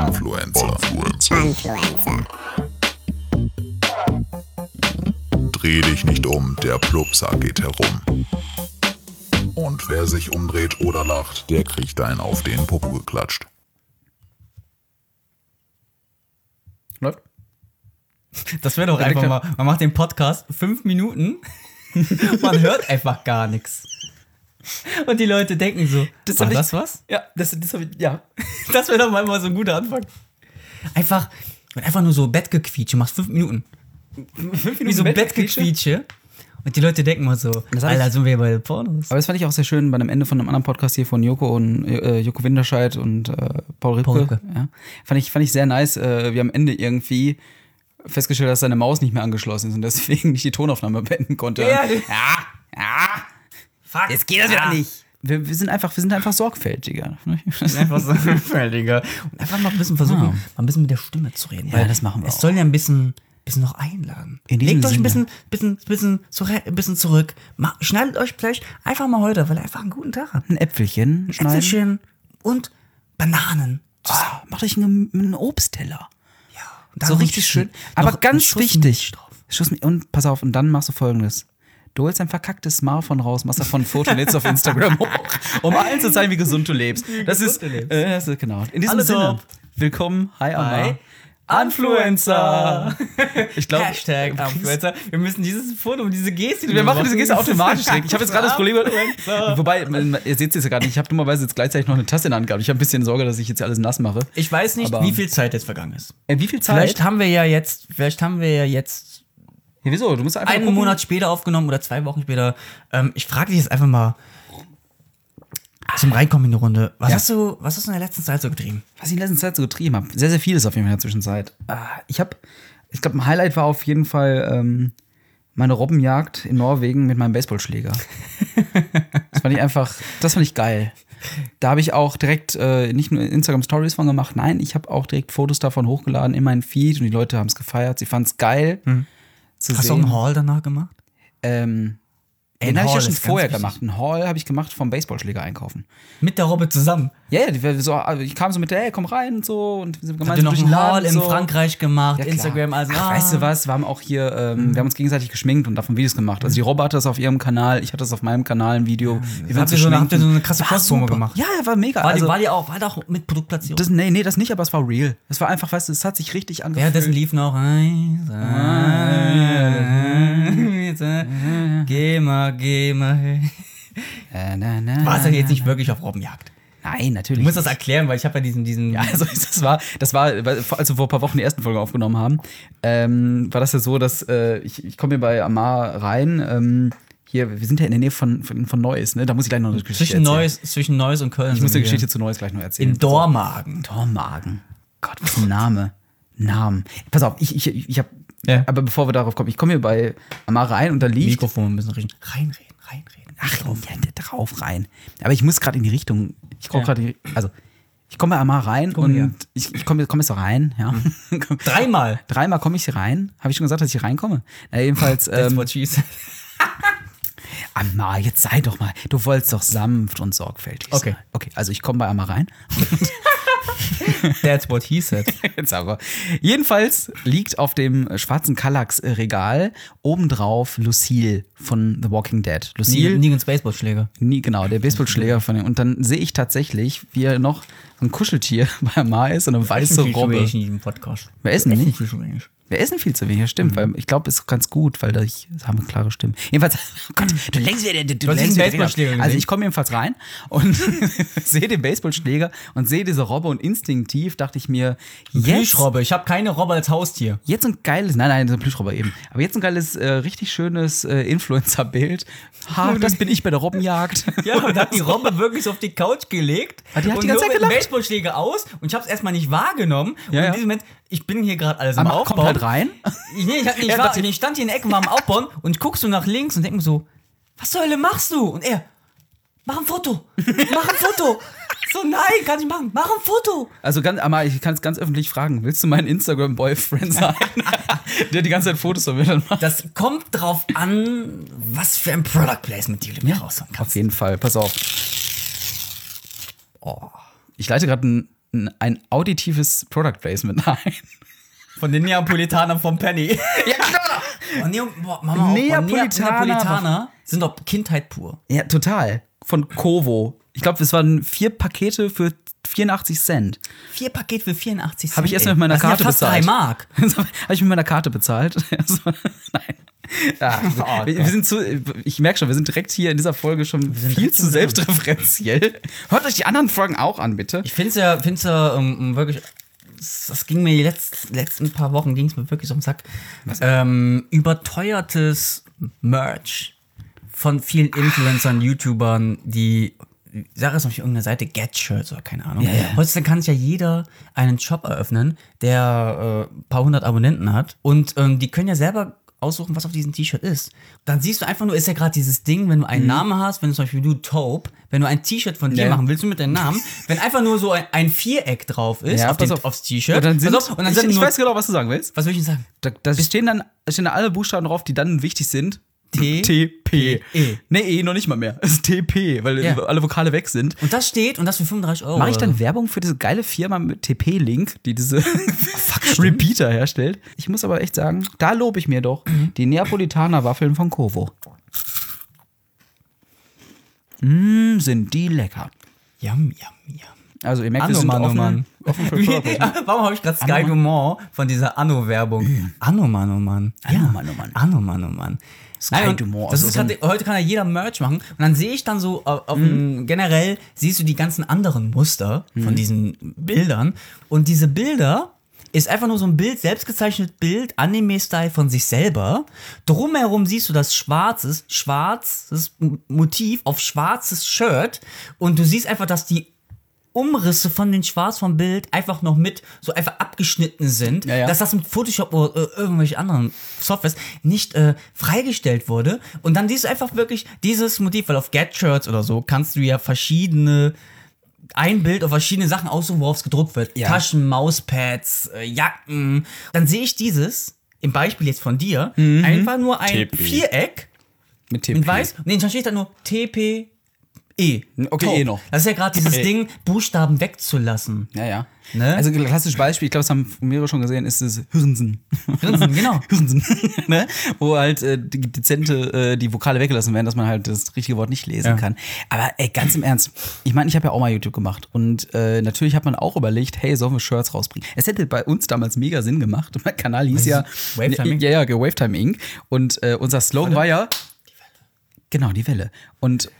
Influencer. Influencer. Dreh dich nicht um, der Plupsack geht herum. Und wer sich umdreht oder lacht, der kriegt einen auf den Popo geklatscht. Läuft? Das wäre doch einfach mal, man macht den Podcast fünf Minuten, man hört einfach gar nichts. Und die Leute denken so, Das war ich- das was? Ja, das, das ich, ja. Das wäre doch mal mal so ein guter Anfang. Einfach, einfach nur so Bettgequietsche, machst fünf Minuten. Fünf Minuten Wie so Bettgequietsche. Und die Leute denken mal so, Alter, ich- sind wir bei Pornos. Aber das fand ich auch sehr schön bei einem Ende von einem anderen Podcast hier von Joko und äh, Joko Winterscheid und äh, Paul Ripke. Paul Ripke. Ja. Fand, ich, fand ich sehr nice, äh, wie am Ende irgendwie festgestellt, dass seine Maus nicht mehr angeschlossen ist und deswegen nicht die Tonaufnahme beenden konnte. Ja, ja, ja. Ja. Fuck. Jetzt geht das wieder nicht. Wir, wir, sind einfach, wir sind einfach sorgfältiger. Einfach so Digga. Und einfach mal ein bisschen versuchen, Ja. mal ein bisschen mit der Stimme zu reden. Ja, weil das machen wir Es auch. soll ja ein bisschen, bisschen noch einladen. Legt euch ein Sinne. bisschen, bisschen, bisschen, ein bisschen zurück. Ma- Schneidet euch vielleicht einfach mal heute, weil ihr einfach einen guten Tag habt. Ein Äpfelchen schneiden. Äpfelchen und Bananen. Ah, macht euch einen, einen Obstteller. Ja. Und dann so richtig ein schön. Aber ganz Schuss wichtig. Schuss, und pass auf, und dann machst du folgendes. Du holst ein verkacktes Smartphone raus, machst davon ein Foto, lädst auf Instagram hoch, um allen zu zeigen, wie gesund du lebst. Das ist, äh, das ist genau. In diesem Alle Sinne, top. willkommen, hi Amma. Hi. Influencer. Ich glaube, Hashtag Influencer. Wir müssen dieses Foto und diese Geste. wir machen diese Geste automatisch direkt. Ich habe jetzt gerade das Problem, wobei, ihr seht es ja gerade nicht, ich habe dummerweise jetzt gleichzeitig noch eine Tasse in der Hand gehabt. Ich habe ein bisschen Sorge, dass ich jetzt alles nass mache. Ich weiß nicht, Aber- wie viel Zeit jetzt vergangen ist. Äh, wie viel Zeit? Vielleicht haben wir ja jetzt, vielleicht haben wir ja jetzt ja, wieso? Du musst einfach einen. Monat später aufgenommen oder zwei Wochen später. Ähm, ich frage dich jetzt einfach mal zum Reinkommen in die Runde. Was Ja. hast du, was hast du in der letzten Zeit so getrieben? was ich in letzter Zeit so getrieben habe. Sehr, sehr vieles auf jeden Fall in der Zwischenzeit. Ah, Ich habe, ich glaube, ein Highlight war auf jeden Fall ähm, meine Robbenjagd in Norwegen mit meinem Baseballschläger. das fand ich einfach, das fand ich geil. Da habe ich auch direkt äh, nicht nur Instagram Stories von gemacht, nein, ich habe auch direkt Fotos davon hochgeladen in meinen Feed und die Leute haben es gefeiert. Sie fanden es geil. Zu Hast du auch sehen. einen Haul danach gemacht? Ähm, den habe ich ja schon vorher gemacht. Einen Haul habe ich gemacht vom Baseballschläger einkaufen. Mit der Robbe zusammen. Ja, ja, die so, also ich kam so mit der, hey, komm rein und so und wir sind Habt ihr gemeinsam noch einen Haul in so. Frankreich gemacht, Ja. Instagram, also Ach, ah. weißt du was? Wir haben auch hier, ähm, wir haben uns gegenseitig geschminkt und davon Videos gemacht. Also die Robbe hatte das auf ihrem Kanal, ich hatte das auf meinem Kanal ein Video. Wie wir Habt so, habt ihr so eine krasse super. gemacht? Ja, ja, war mega. War, die, also, war die auch, war die auch mit Produktplatzierung? das, nee, nee, das nicht, aber es war real. Es war einfach, weißt du, es hat sich richtig angefühlt. Währenddessen lief noch Geh mal, geh mal. hey. Äh, na, na, Warst na, du jetzt na. nicht wirklich auf Robbenjagd? Nein, natürlich. Du musst das erklären, weil ich habe ja diesen, diesen. Ja, also das war, das war, als wir vor ein paar Wochen die ersten Folge aufgenommen haben, ähm, war das ja so, dass äh, ich, ich komme hier bei Amar rein. Ähm, hier, wir sind ja in der Nähe von, von, von Neuss, ne? Da muss ich gleich noch eine Geschichte zwischen erzählen. Neuss, zwischen Neuss und Köln. Ich muss die. Geschichte zu Neuss gleich noch erzählen. In Dormagen. Dormagen. Gott, was ein Name. Namen. Pass auf, ich, ich, ich hab, Ja. aber bevor wir darauf kommen, ich komme hier bei Amar rein und da liegt. Mikrofon ein bisschen riechen. Reinreden, reinreden. Ach. Ja, drauf rein. Aber ich muss gerade in die Richtung. Ich komme Ja. gerade in die, also ich komme bei Amar rein Komm und her. ich, ich komme komm jetzt rein, ja. Dreimal. Dreimal komme ich hier rein. Habe ich schon gesagt, dass ich hier reinkomme? Na, jedenfalls, That's ähm, what she said. Amar, jetzt sei doch mal. Du wolltest doch sanft und sorgfältig Okay. sein. Okay, also ich komme bei Amar rein. That's what he said. Jetzt aber. Jedenfalls liegt auf dem schwarzen Kallax-Regal obendrauf Lucille von The Walking Dead. Lucille, Negans Baseballschläger. nie, genau, der Baseballschläger von dem. Und dann sehe ich tatsächlich, wie er noch ein Kuscheltier bei Amar ist und eine weiße Robbe. Podcast. Wir essen nicht. Wir essen viel zu wenig, stimmt, weil ich glaube, es ist ganz gut, weil das haben wir klare Stimmen. Jedenfalls, oh Gott, du lenkst wieder, du, du lenkst wieder Baseballschläger Also ich komme jedenfalls rein und sehe den Baseballschläger und sehe diese Robbe und instinktiv dachte ich mir, jetzt, Plüschrobbe. Ich habe keine Robbe als Haustier. jetzt ein geiles, nein, nein, so ein Plüschrobber eben, aber jetzt ein geiles, äh, richtig schönes äh, Influencer-Bild. Ha, das bin ich bei der Robbenjagd. Ja, und hat die Robbe wirklich so auf die Couch gelegt. Ah, die hat und die ganze Zeit gelacht. Baseballschläger aus und ich habe es erstmal nicht wahrgenommen. Ja, und in diesem Moment, ich bin hier gerade alles am Aber Aufbauen. Rein. Ich, nee, ich, hab, ich, war, ich stand hier in der Ecke, war am Aufbauen und guckst so nach links und denk mir so, was zur Hölle machst du? Und er, mach ein Foto, mach ein Foto. So, nein, kann ich machen, mach ein Foto. Also ganz, Amar, ich kann es ganz öffentlich fragen, willst du mein Instagram-Boyfriend sein? der die ganze Zeit Fotos von mir dann macht. Das kommt drauf an, was für ein Product Placement Deal du mir raushauen kannst. Auf jeden Fall, pass auf. Oh. Ich leite gerade ein ein, ein auditives Product Placement ein. Von den Neapolitanern vom Penny. Ja, klar. Oh, Neo, boah, Mama, Neapolitaner. Neapolitaner sind doch Kindheit pur. Ja, total. Von Kovo. Ich glaube, es waren vier Pakete für 84 Cent. Vier Paket für 84 Cent. Habe ich erst mit meiner das sind Karte ja fast bezahlt. drei Mark. Habe ich mit meiner Karte bezahlt. Nein. Ja, Oh wir, wir sind zu, ich merke schon, wir sind direkt hier in dieser Folge schon viel zu selbstreferenziell. Hört euch die anderen Folgen auch an, bitte. Ich finde es ja, find's ja ähm, wirklich. Das ging mir die letzten, letzten paar Wochen ging es mir wirklich so am Sack. Ähm, überteuertes Merch von vielen Influencern, YouTubern, die sag es noch nicht irgendeine Seite, Get Shirts oder keine Ahnung. Ja, ja. Heutzutage kann sich ja jeder einen Shop eröffnen, der äh, ein paar hundert Abonnenten hat. Und ähm, die können ja selber aussuchen, was auf diesem T-Shirt ist. Dann siehst du einfach nur, ist ja gerade dieses Ding, wenn du einen Namen hast, wenn du zum Beispiel du Taupe, wenn du ein T-Shirt von dir Mhm. Ja. machen willst, du mit deinem Namen, wenn einfach nur so ein, ein Viereck drauf ist auf pass dem, auf. aufs T-Shirt. Und dann sind, auf, und dann ich, sind ich nur, weiß genau, was du sagen willst. was will ich denn sagen? Da, da stehen dann stehen da alle Buchstaben drauf, die dann wichtig sind. T- TP. E. Nee, E noch nicht mal mehr. Es ist TP, weil Ja. alle Vokale weg sind. Und das steht, und das für 35 Euro. Mache ich dann Werbung für diese geile Firma mit TP-Link, die diese Repeater herstellt? Ich muss aber echt sagen, da lobe ich mir doch die Neapolitaner-Waffeln von Kovo. Mmm, sind die lecker. Yum, yum, yum. Also ihr merkt, wir Anno, sind Mann, oh offen, Mann. offen für Warum habe ich gerade Sky Dumont von dieser Anno-Werbung? Anno, Mann, oh Mann. Anno. Mann, oh Mann. Anno, Mann, oh Mann. Sky Nein, und Dumont, Das also ist grad, heute kann ja jeder Merch machen. Und dann sehe ich dann so auf, auf dem- generell siehst du die ganzen anderen Muster von diesen Bildern. Und diese Bilder ist einfach nur so ein Bild, selbstgezeichnetes Bild, Anime-Style von sich selber. Drumherum siehst du das schwarzes, schwarzes Motiv auf schwarzes Shirt. Und du siehst einfach, dass die Umrisse von den Schwarz vom Bild einfach noch mit so einfach abgeschnitten sind, Ja, ja. dass das mit Photoshop oder äh, irgendwelche anderen Softwares nicht äh, freigestellt wurde. Und dann siehst du einfach wirklich dieses Motiv, weil auf Get-Shirts oder so kannst du ja verschiedene ein Bild auf verschiedene Sachen aussuchen, worauf es gedruckt wird. Ja. Taschen, Mauspads, äh, Jacken. Dann sehe ich dieses, im Beispiel jetzt von dir, Mhm. einfach nur ein TP. Viereck mit TP. in weiß. Nee, dann steht da nur TP. E. Okay, Taupe. E noch. Das ist ja gerade dieses E. Ding, Buchstaben wegzulassen. Ja, ja. Ne? Also klassisches Beispiel, ich glaube, das haben mehrere schon gesehen, ist das Hirnsen. Grinsen, genau. Hirnsen. ne? Wo halt äh, die dezente, äh, die Vokale weggelassen werden, dass man halt das richtige Wort nicht lesen Ja. kann. Aber ey, ganz im Ernst, ich meine, ich habe ja auch mal YouTube gemacht und äh, natürlich hat man auch überlegt, hey, sollen wir Shirts rausbringen? Es hätte bei uns damals mega Sinn gemacht. Mein Kanal hieß ja Wavetime Inc.? Ja, ja, Wavetime Inc. Und äh, unser Slogan war ja Genau, die Welle. Und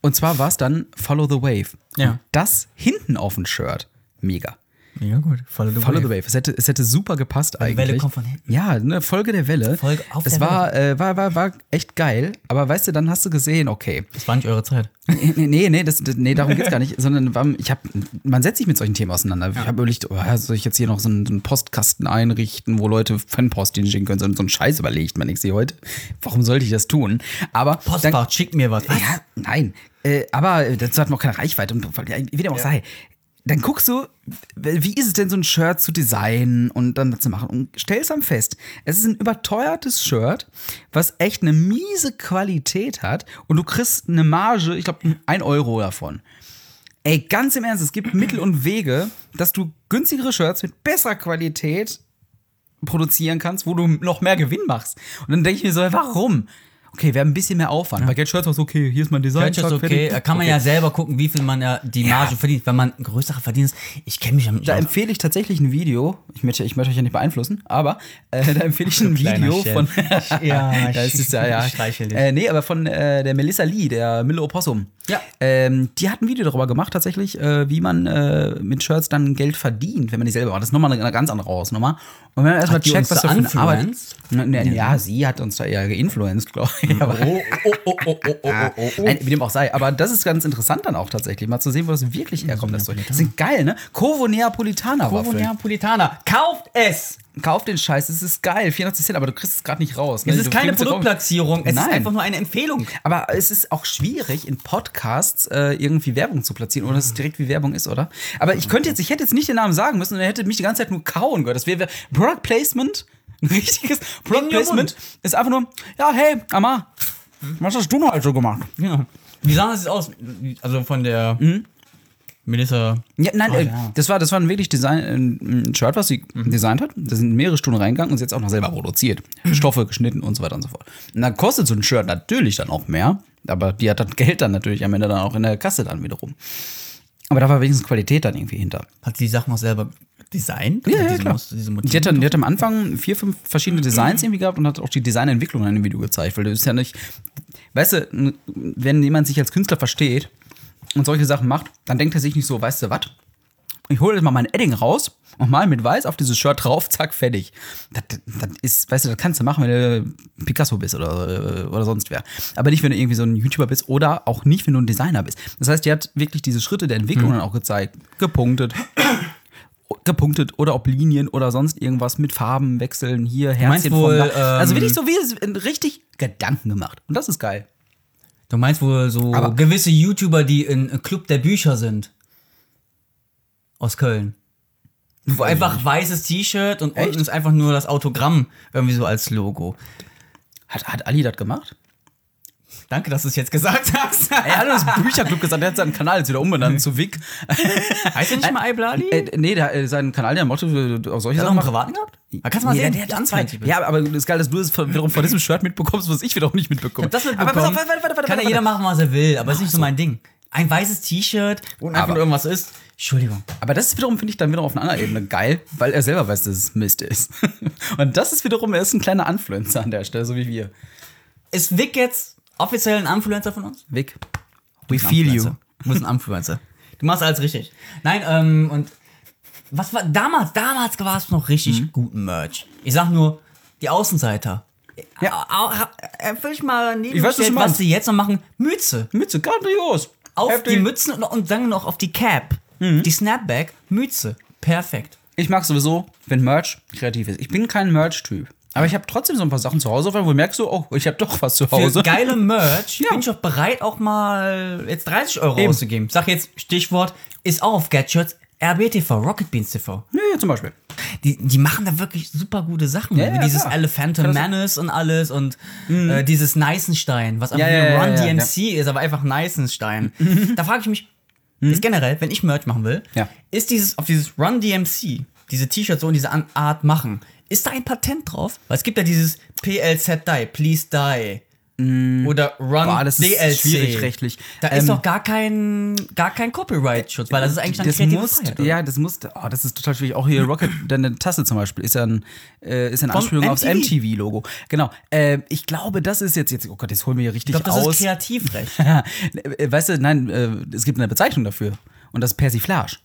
und zwar war es dann Follow the Wave. Ja. Und das hinten auf dem Shirt. Mega. Ja, gut. Follow the Follow the Wave. Es hätte, es hätte super gepasst eigentlich. Welle kommt von hinten. Ja, eine Folge der Welle. Folge auf es der war, äh, war, war, war echt geil. Aber weißt du, dann hast du gesehen, okay. Das war nicht eure Zeit. Nee, nee, nee, das, nee darum geht's gar nicht. Sondern ich hab, man setzt sich mit solchen Themen auseinander. Ich habe überlegt, oh, soll ich jetzt hier noch so einen, so einen Postkasten einrichten, wo Leute Fanpost hinschicken können? So, so einen Scheiß überlegt man. Ich sehe heute, warum sollte ich das tun? Aber dann, Postfach, schickt mir was. ja, nein. Äh, aber dazu hat man auch keine Reichweite. Und ja, wie dem auch sei. Dann guckst du, wie ist es denn, so ein Shirt zu designen und dann zu machen und stellst dann fest, es ist ein überteuertes Shirt, was echt eine miese Qualität hat und du kriegst eine Marge, ich glaube, ein Euro davon. Ey, ganz im Ernst, es gibt Mittel und Wege, dass du günstigere Shirts mit besserer Qualität produzieren kannst, wo du noch mehr Gewinn machst. Und dann denke ich mir so, warum? Okay, wir haben ein bisschen mehr Aufwand. Bei Get Shirts war es okay, hier ist mein Design. Ist zack, okay. fertig. Da kann man ja selber gucken, wie viel man ja die Marge verdient. Wenn man größere verdient, ich kenne mich Da nicht aus. empfehle ich tatsächlich ein Video. Ich möchte, ich möchte euch ja nicht beeinflussen, aber äh, da empfehle ich ein Video Chef. von. Ja, ja, es ist ja, ja. Äh, nee, aber von äh, der Melissa Lee, der Mille Opossum. Ja. Ähm, die hat ein Video darüber gemacht, tatsächlich, äh, wie man äh, mit Shirts dann Geld verdient, wenn man die selber macht. Das ist nochmal eine, eine ganz andere Hausnummer. Und wenn man erstmal checkt, was da da für eine Arbeit. ja, sie hat uns da eher geinfluenced, glaube ich. Wie dem auch sei. Aber das ist ganz interessant dann auch tatsächlich, mal zu sehen, wo das wirklich herkommt. Das Zeug. Sind geil, ne? Covo Neapolitaner Ovo Waffeln. Neapolitaner. Kauft es! Kauf den Scheiß, es ist geil. 84 Cent, aber du kriegst es gerade nicht raus. ne? Es ist Du keine es. Produktplatzierung, es ist Nein. einfach nur eine Empfehlung. Aber es ist auch schwierig, in Podcasts äh, irgendwie Werbung zu platzieren, ohne dass es direkt wie Werbung ist, oder? Aber ich könnte jetzt, ich hätte jetzt nicht den Namen sagen müssen und er hätte mich die ganze Zeit nur kauen gehört. Das wäre Product Placement. Ein richtiges Product Placement ist einfach nur, ja, hey, Amma, was hast du noch also gemacht? Ja. Wie sah das jetzt aus? Also von der. Melissa. Ja, nein, Oh, äh, ja. das war das war ein wirklich Design, ein Shirt, was sie designt hat. Da sind mehrere Stunden reingegangen und sie es auch noch selber produziert. Stoffe geschnitten und so weiter und so fort. Und dann kostet so ein Shirt natürlich dann auch mehr, aber die hat das Geld dann natürlich am Ende dann auch in der Kasse dann wiederum. Aber da war wenigstens Qualität dann irgendwie hinter. Hat sie die Sachen auch selber designt? Ja, ja, diese klar. Muster, diese Die hat, die hat am Anfang vier, fünf verschiedene Designs irgendwie gehabt und hat auch die Designentwicklung in einem Video gezeigt, weil du ist ja nicht, weißt du, wenn jemand sich als Künstler versteht und solche Sachen macht, dann denkt er sich nicht so, weißt du was, ich hole jetzt mal mein Edding raus und mal mit Weiß auf dieses Shirt drauf, zack, fertig. Das, das ist, weißt du, das kannst du machen, wenn du Picasso bist oder, oder sonst wer. Aber nicht, wenn du irgendwie so ein YouTuber bist oder auch nicht, wenn du ein Designer bist. Das heißt, die hat wirklich diese Schritte der Entwicklung dann auch gezeigt, gepunktet, gepunktet oder ob Linien oder sonst irgendwas mit Farben wechseln, hier Herzchen wohl, Dach. Also ähm, wirklich so wie es richtig Gedanken gemacht. Und das ist geil. Du meinst wohl so Aber- gewisse YouTuber, die in Club der Bücher sind. Aus Köln. Wo einfach weißes T-Shirt und unten ist einfach nur das Autogramm irgendwie so als Logo. Hat, hat Ali das gemacht? Danke, dass du es jetzt gesagt hast. Er hat das Bücherclub gesagt, der hat seinen Kanal jetzt wieder umbenannt zu Vic. heißt der nicht mal Iblali? Äh, nee, der, äh, seinen Kanal, der Motto äh, auf solche Hat er Sachen macht. privaten gehabt? Kannst du mal Nee, sehen, der, der hat zwei. Anzeigen. Ja, aber das ist geil, dass du es wiederum von diesem Shirt mitbekommst, was ich wiederum nicht mitbekomme. das aber pass auf, mitbekommen. warte, warte, warte, warte, Kann ja jeder machen, was er will, aber ist nicht so mein Ding. Ein weißes T-Shirt und einfach nur irgendwas ist. Entschuldigung. Aber das ist wiederum, finde ich, dann wiederum auf einer anderen Ebene geil, weil er selber weiß, dass es Mist ist. Und das ist wiederum, er ist ein kleiner Influencer an der Stelle, so wie wir. Ist Vic jetzt offiziell ein Influencer von uns? Vic, we feel you. Du bist ein Influencer. Du machst alles richtig. Nein, ähm, und was war damals? Damals war es noch richtig Mhm. guten Merch. Ich sag nur, die Außenseiter. Ja. Erfüll ich mal neben Ich weiß, was du was meinst. sie jetzt noch machen. Mütze. Mütze, grandios. Auf Heftig. die Mützen und, und dann noch auf die Cap. Mhm. Die Snapback, Mütze. Perfekt. Ich mag sowieso, wenn Merch kreativ ist. Ich bin kein Merch-Typ. Aber ich habe trotzdem so ein paar Sachen zu Hause, wo du merkst so, oh, ich habe doch was zu Für Hause. geile Merch Ja. bin ich auch bereit, auch mal jetzt 30 Euro Eben. auszugeben. Sag jetzt Stichwort, ist auch auf Gadgets, RBTV, Rocket Beans TV. Ja, ja, zum Beispiel. Die, die machen da wirklich super gute Sachen. Ja, wie ja, dieses klar. Elephantom Menace und alles und äh, dieses Neisenstein, was einfach Ja, ja, Run ja, ja, DMC ist, aber einfach Neisenstein. da frage ich mich, ist generell, wenn ich Merch machen will, Ja. ist dieses auf dieses Run DMC, diese T-Shirts so in dieser An- Art machen, ist da ein Patent drauf? Weil es gibt ja dieses PLZ Die, Please Die. Oder Run Boah, das ist DLC. schwierig rechtlich. Da Ähm, ist doch gar kein, gar kein Copyright-Schutz, weil das ist eigentlich dann das muss, Freiheit, ja, das muss, oh, das ist total schwierig. Auch hier Rocket, deine Tasse zum Beispiel, ist ja ein, äh, ist eine Vom Anspielung aufs MTV. MTV-Logo. Genau. Äh, ich glaube, das ist jetzt, jetzt, oh Gott, jetzt holen wir hier richtig Ich glaube, das aus. ist Kreativrecht. Äh, weißt du, nein, äh, es gibt eine Bezeichnung dafür. Und das ist Persiflage.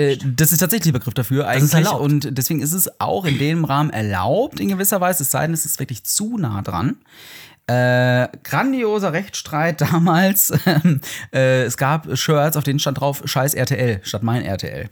Äh, Das ist tatsächlich der Begriff dafür eigentlich. Und deswegen ist es auch in dem Rahmen erlaubt, in gewisser Weise, es sei denn, es ist wirklich zu nah dran. Äh, grandioser Rechtsstreit damals. äh, es gab Shirts, auf denen stand drauf Scheiß RTL statt mein RTL.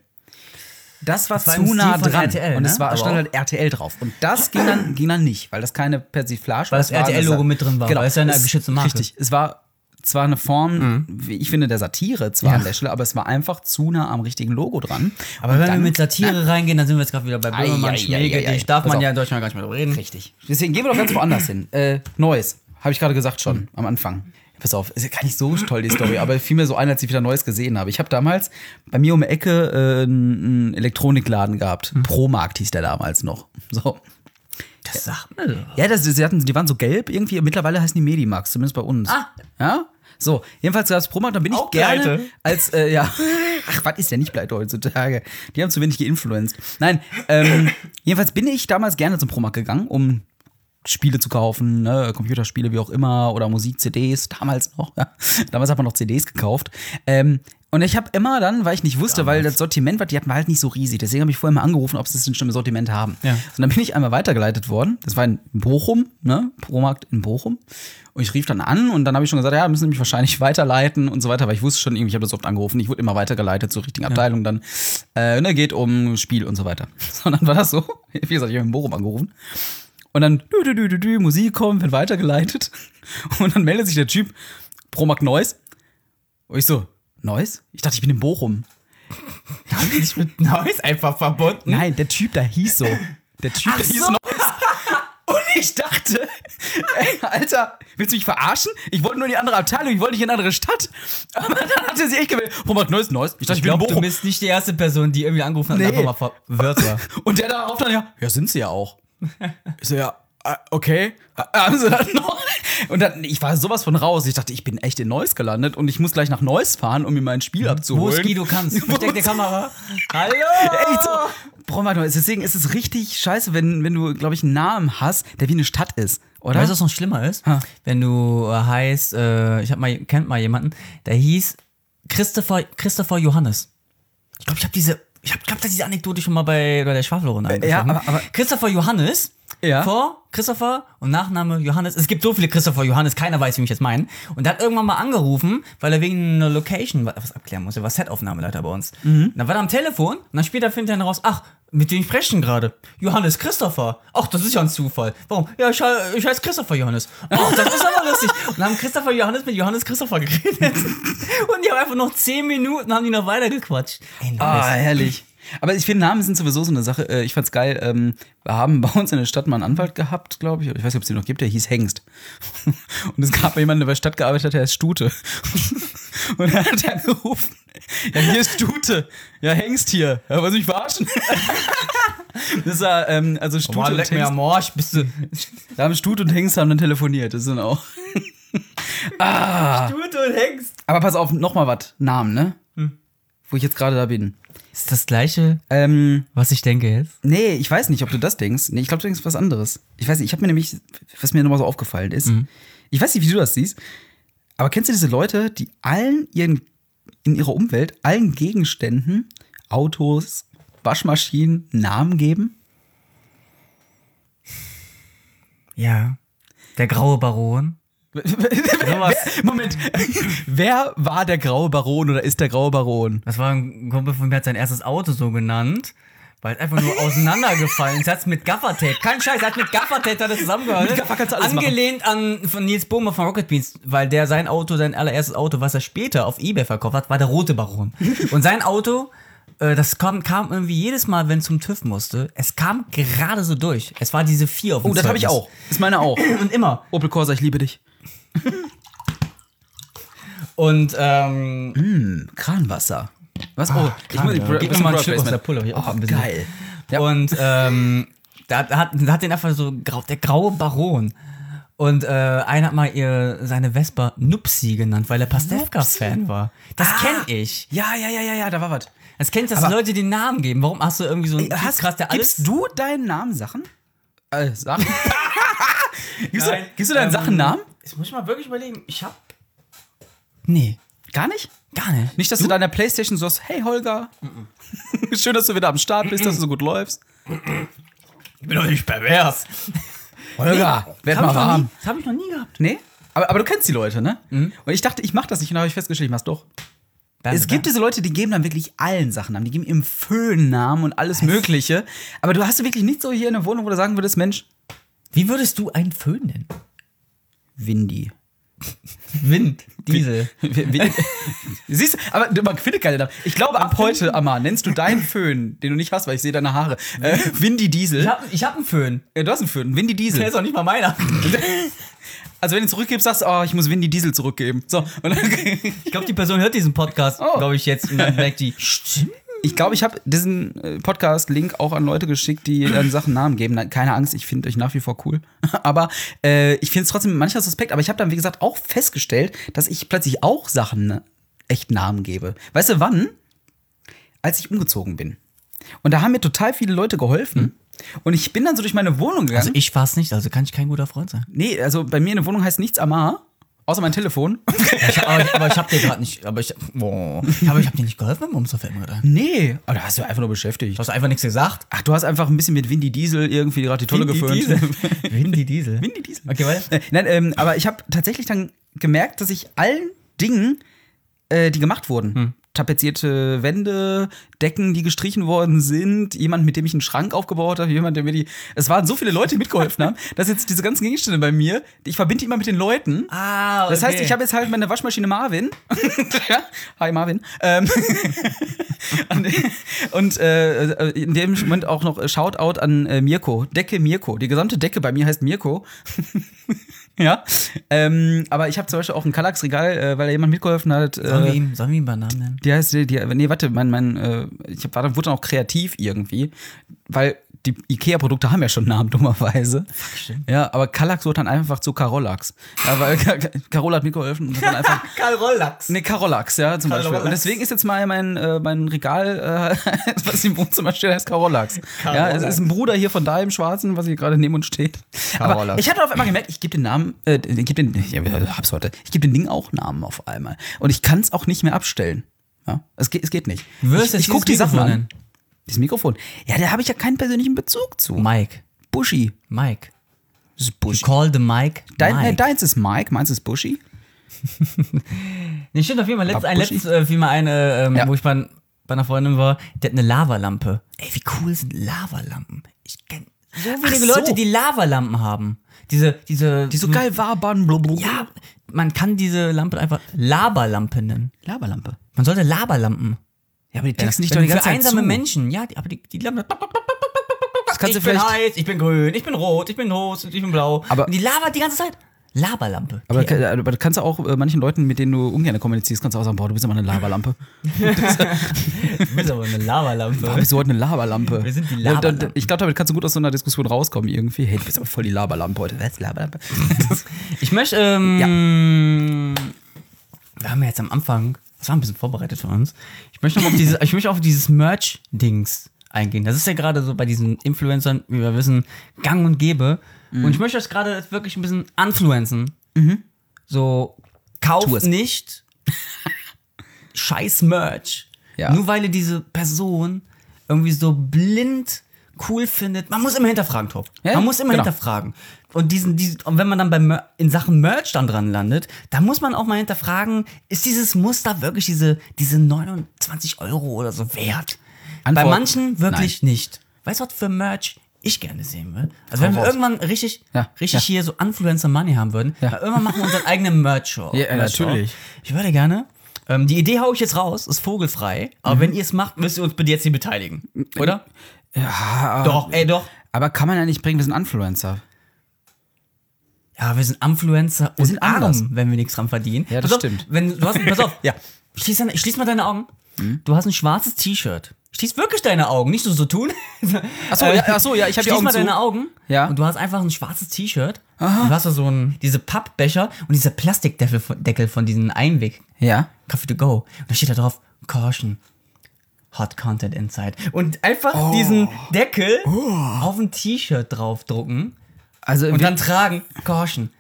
Das war Das war zu nah dran. RTL, und ne? es war, stand halt RTL drauf. Und das ging dann, ging dann nicht, weil das keine Persiflage Weil das war. RTL-Logo mit drin war, Genau. weil es ja eine Es- geschützte Marke. Richtig. Es war zwar eine Form, Mhm. wie ich finde, der Satire zwar an der Stelle, aber es war einfach zu nah am richtigen Logo dran. Aber Und wenn wir dann- mit Satire reingehen, dann sind wir jetzt gerade wieder bei Ei, Böhmermann, ei. dich darf man ja in Deutschland gar nicht mehr drüber reden. Richtig. Deswegen gehen wir doch ganz woanders hin. Äh, Neues. Habe ich gerade gesagt schon am Anfang. Pass auf, ist ja gar nicht so toll, die Story, aber fiel mir so ein, als ich wieder Neues gesehen habe. Ich habe damals bei mir um die Ecke äh, einen Elektronikladen gehabt. Promarkt hieß der damals noch. So. Das sagt mir doch. Ja, das, sie hatten, die waren so gelb irgendwie. Mittlerweile heißen die Medimax, zumindest bei uns. Ah. Ja? So, jedenfalls gab es Promarkt, da bin ich Auch gerne pleite. als, äh, ja. Ach, was ist ja nicht pleite heutzutage? Die haben zu wenig geinfluenced. Nein, ähm, jedenfalls bin ich damals gerne zum Promarkt gegangen, um Spiele zu kaufen, ne, Computerspiele, wie auch immer, oder Musik-CDs, damals noch. Ja. Damals hat man noch CDs gekauft. Ähm, und ich habe immer dann, weil ich nicht wusste, weil das Sortiment, was die hatten, war halt nicht so riesig. Deswegen habe ich vorher mal angerufen, ob sie das ein bestimmtes Sortiment haben. Ja. Und dann bin ich einmal weitergeleitet worden. Das war in Bochum, ne? Promarkt in Bochum. Und ich rief dann an und dann habe ich schon gesagt, ja, müssen Sie mich wahrscheinlich weiterleiten und so weiter, weil ich wusste schon irgendwie, ich habe das oft angerufen, ich wurde immer weitergeleitet zur richtigen Abteilung, dann äh, ne, geht um Spiel und so weiter. So, dann war das so. Wie gesagt, ich habe in Bochum angerufen. Und dann dü, dü, dü, dü, dü, Musik kommt, wird weitergeleitet. Und dann meldet sich der Typ, Promarkt Neues. Und ich so, Neues? Ich dachte, ich bin in Bochum. Haben die dich mit Neues einfach verbunden? Nein, der Typ da hieß so. Der Typ Ach hieß so. Neues. Und ich dachte, Ey, Alter, willst du mich verarschen? Ich wollte nur in die andere Abteilung, ich wollte nicht in eine andere Stadt. Aber dann hat er sich echt gewählt. Robert Neues, Neues. Ich dachte, ich, Ich bin in glaube, du Bochum. bist nicht die erste Person, die irgendwie angerufen hat Nee. und einfach mal verwirrt war. Und der darauf dann, ja, ja, sind sie ja auch. Ich so, ja, okay. Äh, Haben sie das noch? Und dann, ich war sowas von raus. Ich dachte, ich bin echt in Neuss gelandet und ich muss gleich nach Neuss fahren, um mir mein Spiel Wo abzuholen. ist Guido kannst? Versteck die Kamera. Hallo! Echt so. Bro, Mann, deswegen ist es richtig scheiße, wenn, wenn du, glaube ich, einen Namen hast, der wie eine Stadt ist, oder? Weißt du, was noch schlimmer ist? Ha. Wenn du äh, heißt, äh, ich hab mal, kennt mal jemanden, der hieß Christopher, Christopher Johannes. Ich glaube, ich habe diese, ich habe glaub, diese Anekdote schon mal bei, bei der Schwafelrunde Äh, ja, angesprochen. aber- aber- Christopher Johannes, Ja. vor Christopher und Nachname Johannes. Es gibt so viele Christopher Johannes, keiner weiß, wie mich jetzt meinen. Und der hat irgendwann mal angerufen, weil er wegen einer Location wa- was abklären muss. Er war Set-Aufnahmeleiter bei uns. Mhm. Dann war er am Telefon und dann später findet er raus, ach, mit wem sprechen gerade? Johannes Christopher. Ach, das ist ja ein Zufall. Warum? Ja, ich, ich heiße Christopher Johannes. Ach, das ist aber lustig. Und dann haben Christopher Johannes mit Johannes Christopher geredet. Und die haben einfach noch 10 Minuten, haben die noch weitergequatscht. Ah, herrlich. Aber ich finde, Namen sind sowieso so eine Sache. Äh, Ich fand's geil. ähm, Wir haben bei uns in der Stadt mal einen Anwalt gehabt, glaube ich. Ich weiß nicht, ob es den noch gibt. Der hieß Hengst. Und es gab mal jemanden, der bei der Stadt gearbeitet hat, der heißt Stute. Und dann hat er gerufen: Ja, hier ist Stute. Ja, Hengst hier. Ja, was mich verarschen? Das war, ähm, also Stute Mann, und leck mir am Arsch, bist du. Da haben Stute und Hengst haben dann telefoniert. Das sind auch. Stute und Hengst. Aber pass auf, nochmal was. Namen, ne? Wo ich jetzt gerade da bin. Ist das gleiche, Ähm, was ich denke jetzt? Nee, ich weiß nicht, ob du das denkst. Nee, ich glaube, du denkst was anderes. Ich weiß nicht, ich habe mir nämlich, was mir nochmal so aufgefallen ist, ich weiß nicht, wie du das siehst, aber kennst du diese Leute, die allen ihren, in ihrer Umwelt, allen Gegenständen, Autos, Waschmaschinen, Namen geben? Ja. Der graue Baron. Moment, wer war der graue Baron oder ist der graue Baron? Das war ein Kumpel von mir, hat sein erstes Auto so genannt. Weil es einfach nur auseinandergefallen ist. Er hat mit Gaffertape, kein Scheiß, er hat mit Gaffertape hat das zusammengehalten. Mit Gaffer kannst du alles machen. Angelehnt an von Nils Bohmer von Rocket Beans, weil der sein Auto, sein allererstes Auto, was er später auf Ebay verkauft hat, war der rote Baron. Und sein Auto, äh, das kam, kam irgendwie jedes Mal, wenn es zum TÜV musste, es kam gerade so durch. Es war diese vier auf dem Oh, das habe ich auch. Ist meine auch. Und immer. Opel Corsa, ich liebe dich. Und ähm, Hm, Kranwasser. Was? Oh, ich muss, Kran, ja. Gib mir mal einen Schluck aus der Pulle. Ich Oh, auch ein bisschen. geil. Ja. Und ähm, da, da, hat, da hat den einfach so grau, der graue Baron. Und äh, einer hat mal ihr seine Vespa Nupsi genannt, weil er Pastewka-Fan war. Das Ah. kenn ich. Ja, ja, ja, ja, ja, da war was. Das kennt, dass Aber- Leute den Namen geben. Warum hast du irgendwie so einen Typ Hast, krass, der alles... gibst du deinen Namen Sachen? Äh, Sachen? gibst, du, gibst du deinen ähm, Sachen Namen? Jetzt muss ich mal wirklich überlegen. Ich hab... Nee, Gar nicht? gar nicht. Nicht, dass du, deiner Playstation so sagst, hey Holger, schön, dass du wieder am Start bist, dass du so gut läufst. Ich bin doch nicht pervers. Holger, werd Hab mal warm. nie- Das habe ich noch nie gehabt. Nee? Aber, aber du kennst die Leute, ne? Mhm. Und ich dachte, ich mach das nicht und dann habe ich festgestellt, ich mach's doch. Es gibt diese Leute, die geben dann wirklich allen Sachen Namen. Die geben ihrem Föhn Namen und alles Mögliche. Aber du hast du wirklich nicht so hier eine Wohnung, wo du sagen würdest, Mensch, Wie würdest du einen Föhn nennen? Windy. Wind, Diesel. Wie- wie- Siehst du, aber man findet keine Namen. Ich glaube, ab heute, Amma, nennst du deinen Föhn, den du nicht hast, weil ich sehe deine Haare, äh, Windy Diesel. Ich hab, ich hab einen Föhn. Ja, du hast einen Föhn, Windy Der Diesel. ist auch nicht mal meiner. Also wenn du zurückgibst, sagst du, oh, ich muss Windy Diesel zurückgeben. So, Ich glaube, die Person hört diesen Podcast, Oh. glaube ich, jetzt und dann merkt die, stimmt. Ich glaube, ich habe diesen äh, Podcast-Link auch an Leute geschickt, die dann Sachen Namen geben. Keine Angst, ich finde euch nach wie vor cool. aber äh, ich finde es trotzdem manchmal suspekt. Aber ich habe dann, wie gesagt, auch festgestellt, dass ich plötzlich auch Sachen ne, echt Namen gebe. Weißt du, wann? Als ich umgezogen bin. Und da haben mir total viele Leute geholfen. Und ich bin dann so durch meine Wohnung gegangen. Also ich war's nicht, also kann ich kein guter Freund sein. nee, also bei mir in der Wohnung heißt nichts Amar, außer mein Telefon. Ich, aber, ich, aber ich hab dir gerade nicht, aber ich, boah, aber ich hab dir nicht geholfen beim gerade ein. nee, aber da hast du einfach nur beschäftigt. Du hast einfach nichts gesagt. Ach, du hast einfach ein bisschen mit Windy Diesel irgendwie gerade die Tolle geföhnt. Windy Diesel. Windy Diesel. Okay, weiter. Äh, Nein, ähm, aber ich habe tatsächlich dann gemerkt, dass ich allen Dingen, äh, die gemacht wurden, tapezierte Wände, Decken, die gestrichen worden sind, jemand, mit dem ich einen Schrank aufgebaut habe, jemand, der mir die. Es waren so viele Leute, die mitgeholfen haben, dass jetzt diese ganzen Gegenstände bei mir, ich verbinde die immer mit den Leuten. Ah, okay. Das heißt, ich habe jetzt halt meine Waschmaschine Marvin. ja, hi Marvin. Ähm, und und äh, in dem Moment auch noch Shoutout an äh, Mirko. Decke Mirko. Die gesamte Decke bei mir heißt Mirko. ja. Ähm, aber ich habe zum Beispiel auch ein Kallax-Regal, äh, weil da jemand mitgeholfen hat. Sollen wir Äh, ihm, sollen wir ihm beim Namen nennen? die heißt, die, die, nee, warte, mein, mein, äh, ich hab, war, wurde dann auch kreativ irgendwie, weil die IKEA-Produkte haben ja schon Namen, dummerweise. stimmt. Ja, aber Kallax wurde dann einfach zu Carolax. Ja, weil Ka- Carola hat mitgeholfen und hat dann einfach. Karl Rollax. Ne, Carolax, ja, zum Beispiel. Carolax. Und deswegen ist jetzt mal mein, äh, mein Regal, äh, was im Wohnzimmer steht, heißt Carolax. Ja, es ist ein Bruder hier von da im Schwarzen, was hier gerade neben uns steht. Aber Carolax. ich hatte auf einmal gemerkt, ich gebe den Namen, äh, ich gebe den, ich hab's heute, ich gebe den Ding auch Namen auf einmal. Und ich kann es auch nicht mehr abstellen. Ja, es geht, es geht nicht. Du wirst ich ich guck die Sachen an. Dieses Mikrofon. Ja, da habe ich ja keinen persönlichen Bezug zu. Mike. Bushy. Mike. Das ist You Bushy. call the Mike. Dein, Mike. äh, deins ist Mike, meins ist Bushy. Nee, stimmt auf jeden Fall. Letzt, ein letztes, äh, fiel mal eine, ähm, Ja. wo ich bei, bei einer Freundin war, die hat eine Lavalampe. Ey, wie cool sind Lavalampen? Ich kenne so wenige so. Leute, die Lavalampen haben. Diese, diese. Die so geil wabern. Blablabla. Ja, man kann diese Lampe einfach Laberlampe nennen. Laberlampe. Man sollte Laberlampen. Ja, aber die texten nicht doch die ganze Zeit einsame zu. Menschen, ja, die, aber die, die Lampe. Das kannst ich du bin vielleicht. heiß, ich bin grün, ich bin rot, ich bin rot, ich bin blau. Aber- Und die labert die ganze Zeit. Laberlampe. Aber, aber du kannst du auch äh, manchen Leuten, mit denen du ungern kommunizierst, kannst du auch sagen, boah, du bist immer eine Laberlampe. du bist aber eine Laberlampe. Boah, bist du heute eine Laberlampe. Wir sind die Und, Laberlampen. und, ich glaube, damit kannst du gut aus so einer Diskussion rauskommen irgendwie. Hey, du bist aber voll die Laberlampe heute. Was, Laberlampe? Ich möchte, ähm, wir haben ja jetzt am Anfang, das war ein bisschen vorbereitet für uns. Ich möchte noch auf dieses, ich möchte auf dieses Merch-Dings eingehen. Das ist ja gerade so bei diesen Influencern, wie wir wissen, gang und gäbe. Mhm. Und ich möchte das gerade wirklich ein bisschen influenzen. So, kauft Tu es. nicht scheiß Merch. Ja. Nur weil ihr diese Person irgendwie so blind cool findet. Man muss immer hinterfragen, Top. Ja, man muss immer genau. hinterfragen. Und diesen, diesen, und wenn man dann bei in Sachen Merch dann dran landet, dann muss man auch mal hinterfragen, ist dieses Muster wirklich diese, diese 29 Euro oder so wert? Antwort, bei manchen wirklich nicht. Weißt du, was für Merch ich gerne sehen will? Also wenn wir irgendwann richtig, Ja, richtig ja. hier so Influencer Money haben würden, Ja. irgendwann machen wir unseren eigenen Merch-Show. Ja, Merch-Show. natürlich. Ich würde gerne. Ähm, die Idee hau ich jetzt raus, ist vogelfrei. Aber Mhm. wenn ihr es macht, müsst ihr uns bitte jetzt hier beteiligen. Oder? Ja, Doch, ey, doch. Aber kann man ja nicht bringen, wir sind Influencer. Ja, wir sind Influencer und sind arm, anders. wenn wir nichts dran verdienen. Ja, das pass auf, stimmt. Wenn, du hast, pass auf, Ja. Schließ, deine, schließ mal deine Augen. Du hast ein schwarzes T-Shirt. Schließ wirklich deine Augen, nicht nur so tun. Achso, ja, ach so, ja, ich habe die Schließ Augen mal zu. deine Augen. Ja. Und du hast einfach ein schwarzes T-Shirt. Du hast da so ein, diese Pappbecher und dieser Plastikdeckel von, Deckel von diesen Einweg. Ja. Coffee to go. Und da steht da drauf, Caution. Hot Content Inside. Und einfach Oh. diesen Deckel auf ein T-Shirt draufdrucken Also, und dann tragen, Caution.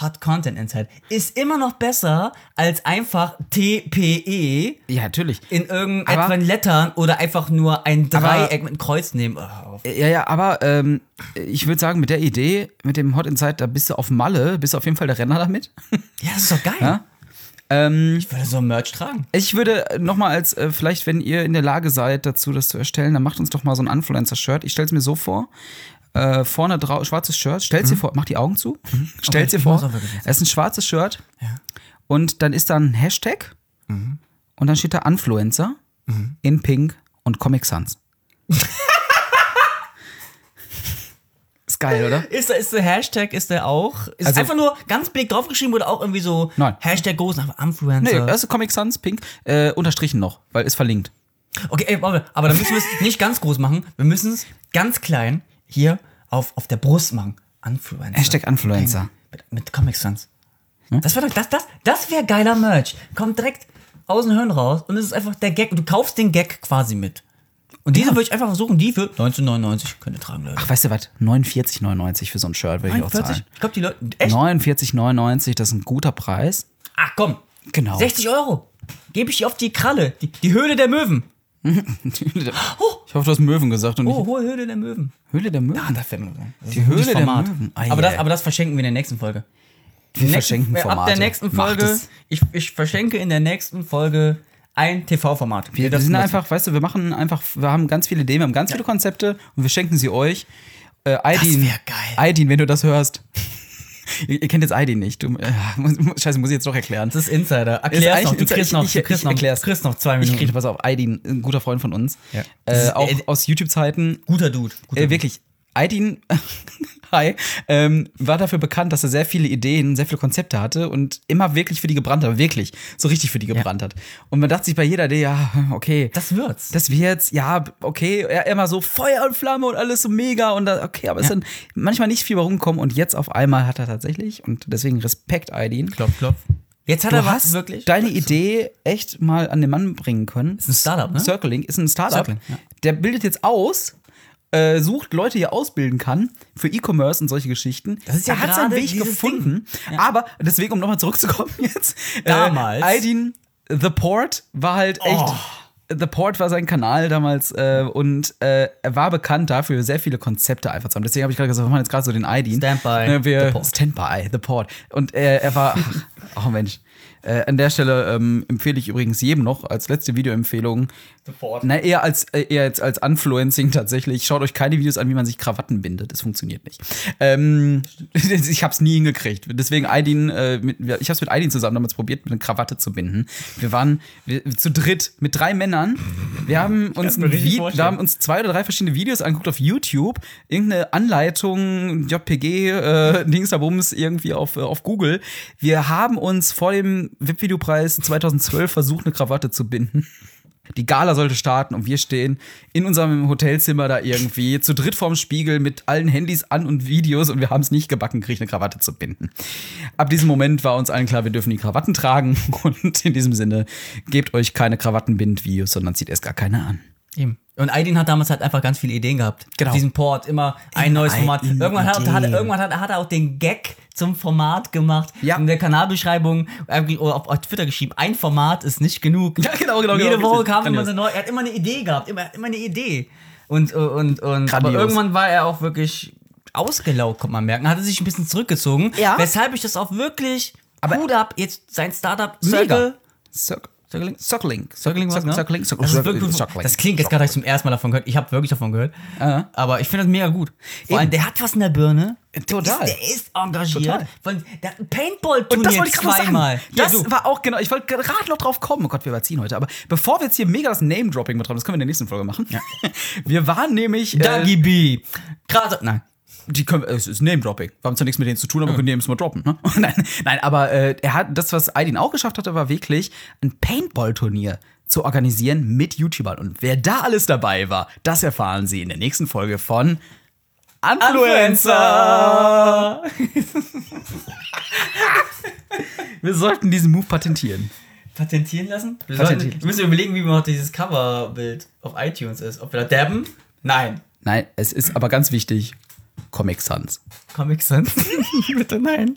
Hot Content Inside. Ist immer noch besser als einfach TPE ja, natürlich. in Aber- irgendwelchen Lettern oder einfach nur ein Dreieck mit einem Kreuz nehmen. Oh, Ja, ja, aber ähm, ich würde sagen, mit der Idee, mit dem Hot Inside, da bist du auf Malle, bist du auf jeden Fall der Renner damit. ja, das ist doch geil. Ja? Ähm, Ich würde so ein Merch tragen. ich würde nochmal als, äh, vielleicht, wenn ihr in der Lage seid, dazu das zu erstellen, dann macht uns doch mal so ein Influencer-Shirt. Ich stelle es mir so vor. Äh, vorne drauf, schwarzes Shirt, stell's dir vor, mach die Augen zu, stell's dir ich vor. Es ist ein schwarzes Shirt Ja. und dann ist da ein Hashtag und dann steht da Influencer in Pink und Comic Sans. ist geil, oder? Ist, der- ist der Hashtag, ist der auch? Ist Also- einfach nur ganz billig draufgeschrieben oder auch irgendwie so Nein. Hashtag groß, einfach Nee, Influencer? das ist Comic Sans, Pink, äh, unterstrichen noch, weil ist verlinkt. Okay, ey, warte, aber dann müssen wir es nicht ganz groß machen. Wir müssen es ganz klein hier auf, auf der Brust machen. Influencer. Hashtag Influencer. Mit, mit Comic Sans. Das wäre das, das, das wär geiler Merch. Kommt direkt aus dem Hirn raus und es ist einfach der Gag. Du kaufst den Gag quasi mit. Und diese würde ich einfach versuchen, die für 1999 könnte tragen, Leute. Ach, weißt du was? 49,99 für so ein Shirt würde ich auch 49. zahlen. Ich glaube, die Leute. Echt? 49,99, das ist ein guter Preis. Ach komm. Genau. 60 Euro. Gebe ich dir auf die Kralle. Die, die Höhle der Möwen. Ich hoffe, du hast Möwen gesagt und Oh, hohe Höhle der Möwen. Höhle der Möwen. Ah, das fällt mir Die Höhle der. Möwen. Ei, aber, das, aber das verschenken wir in der nächsten Folge. Wir Nächsten- verschenken Ab Formate. der nächsten Folge, ich, ich verschenke in der nächsten Folge ein TV-Format. Wir, wir sind einfach, weißt du, wir machen einfach, wir haben ganz viele Ideen, wir haben ganz viele Konzepte und wir schenken sie euch. Äh, geil. Aidin, wenn du das hörst. ihr, ihr kennt jetzt Aidin nicht. Du, äh, scheiße, muss ich jetzt doch erklären. Das ist Insider. Ist Erklär's eigentlich noch. Du kriegst noch, Ich- du ich- kriegst ich noch, erklär's. du kriegst noch zwei Ich Minuten. kriege, pass auf, Aidin, ein guter Freund von uns. Ja. Äh, ist- auch äh, aus YouTube-Zeiten. Guter Dude. Guter Äh, wirklich. Aidin, hi, ähm, war dafür bekannt, dass er sehr viele Ideen, sehr viele Konzepte hatte und immer wirklich für die gebrannt hat. Wirklich. So richtig für die gebrannt hat. Und man dachte sich bei jeder Idee, ja, okay. Das wird's. Das wird's, ja, okay, er immer so Feuer und Flamme und alles so mega und da, okay, aber es ist dann manchmal nicht viel rumgekommen und jetzt auf einmal hat er tatsächlich und deswegen Respekt, Aidin. klopf, klopf. Jetzt hat Du er was wirklich. deine Idee echt mal an den Mann bringen können. Ist ein Startup, ne? Circling ist ein Startup. Circling, ja. Der bildet jetzt aus, äh, sucht Leute, die er ausbilden kann für E-Commerce und solche Geschichten. Das ist ja er hat seinen Weg gefunden. Aber deswegen, um nochmal zurückzukommen jetzt. Damals. Äh, Aidin The Port war halt echt. Oh. The Port war sein Kanal damals äh, und äh, er war bekannt dafür, sehr viele Konzepte einfach zu haben. Deswegen habe ich gerade gesagt, wir machen jetzt gerade so den Aidin. Stand by Äh, wir, The Port. Stand by The Port. Und äh, er war, ach, oh Mensch. Äh, an der Stelle ähm, empfehle ich übrigens jedem noch als letzte Videoempfehlung, na, eher als äh, eher jetzt als Influencing tatsächlich. Schaut euch keine Videos an, wie man sich Krawatten bindet. Das funktioniert nicht. Ähm, ich habe es nie hingekriegt. Deswegen Aidin, äh, mit, ich habe es mit Aidin zusammen damals probiert, eine Krawatte zu binden. Wir waren wir, zu dritt mit drei Männern. Wir haben uns wir haben uns zwei oder drei verschiedene Videos angeguckt auf YouTube. Irgendeine Anleitung, JPG, äh, Dingsabums irgendwie auf, äh, auf Google. Wir haben uns vor dem VIP-Videopreis 2012 versucht, eine Krawatte zu binden. Die Gala sollte starten und wir stehen in unserem Hotelzimmer da irgendwie zu dritt vorm Spiegel mit allen Handys an und Videos und wir haben es nicht gebacken, gekriegt, eine Krawatte zu binden. Ab diesem Moment war uns allen klar, wir dürfen die Krawatten tragen und in diesem Sinne, gebt euch keine Krawattenbind-Videos, sondern zieht erst gar keine an. Eben. Und Aidin hat damals halt einfach ganz viele Ideen gehabt. Genau. Auf diesem Port immer ein Immer neues Format. Irgendwann, hat, hat, irgendwann hat, hat er auch den Gag zum Format gemacht. Ja. In der Kanalbeschreibung irgendwie oder auf, auf Twitter geschrieben, ein Format ist nicht genug. Ja, genau, genau, Jede genau, Woche kam immer so neu. Er hat immer eine Idee gehabt. Immer, immer eine Idee. Und, und, und aber Grandios. irgendwann war er auch wirklich ausgelaugt, kommt man merken. Hatte sich ein bisschen zurückgezogen. Ja. Weshalb ich das auch wirklich Aber- gut ab. Jetzt sein Startup Mega. Circle. Circling? Circling. Circling, was, ne? Circling. Das, ist wirklich, Circling. das klingt jetzt gerade, ich zum ersten Mal davon gehört. Ich habe wirklich davon gehört. Aha. Aber ich finde das mega gut. Vor allem, der hat was in der Birne. Total. Der ist, der ist engagiert. Total. Von, der hat ein Und Paintball-Turnier das wollte ich gerade noch zweimal. sagen. Das ja, war auch genau. Ich wollte gerade noch drauf kommen. Oh Gott, wir überziehen heute. Aber bevor wir jetzt hier mega das Name-Dropping betreiben, das können wir in der nächsten Folge machen. Wir waren nämlich. Dagi Äh, B. Krass. Nein. Die können, es ist Name-Dropping. Wir haben zwar nichts mit denen zu tun, aber wir können die eben mal droppen. Ne? nein, nein, aber äh, er hat das, was Aidin auch geschafft hatte, war wirklich ein Paintball-Turnier zu organisieren mit YouTubern. Und wer da alles dabei war, das erfahren Sie in der nächsten Folge von Influencer. Wir sollten diesen Move patentieren. Patentieren lassen? Wir, Patentieren. sollten, wir müssen überlegen, wie noch dieses Coverbild auf iTunes ist. Ob wir da dabben? Nein. Nein, es ist aber ganz wichtig. Comic Sans. Comic Sans? Bitte nein.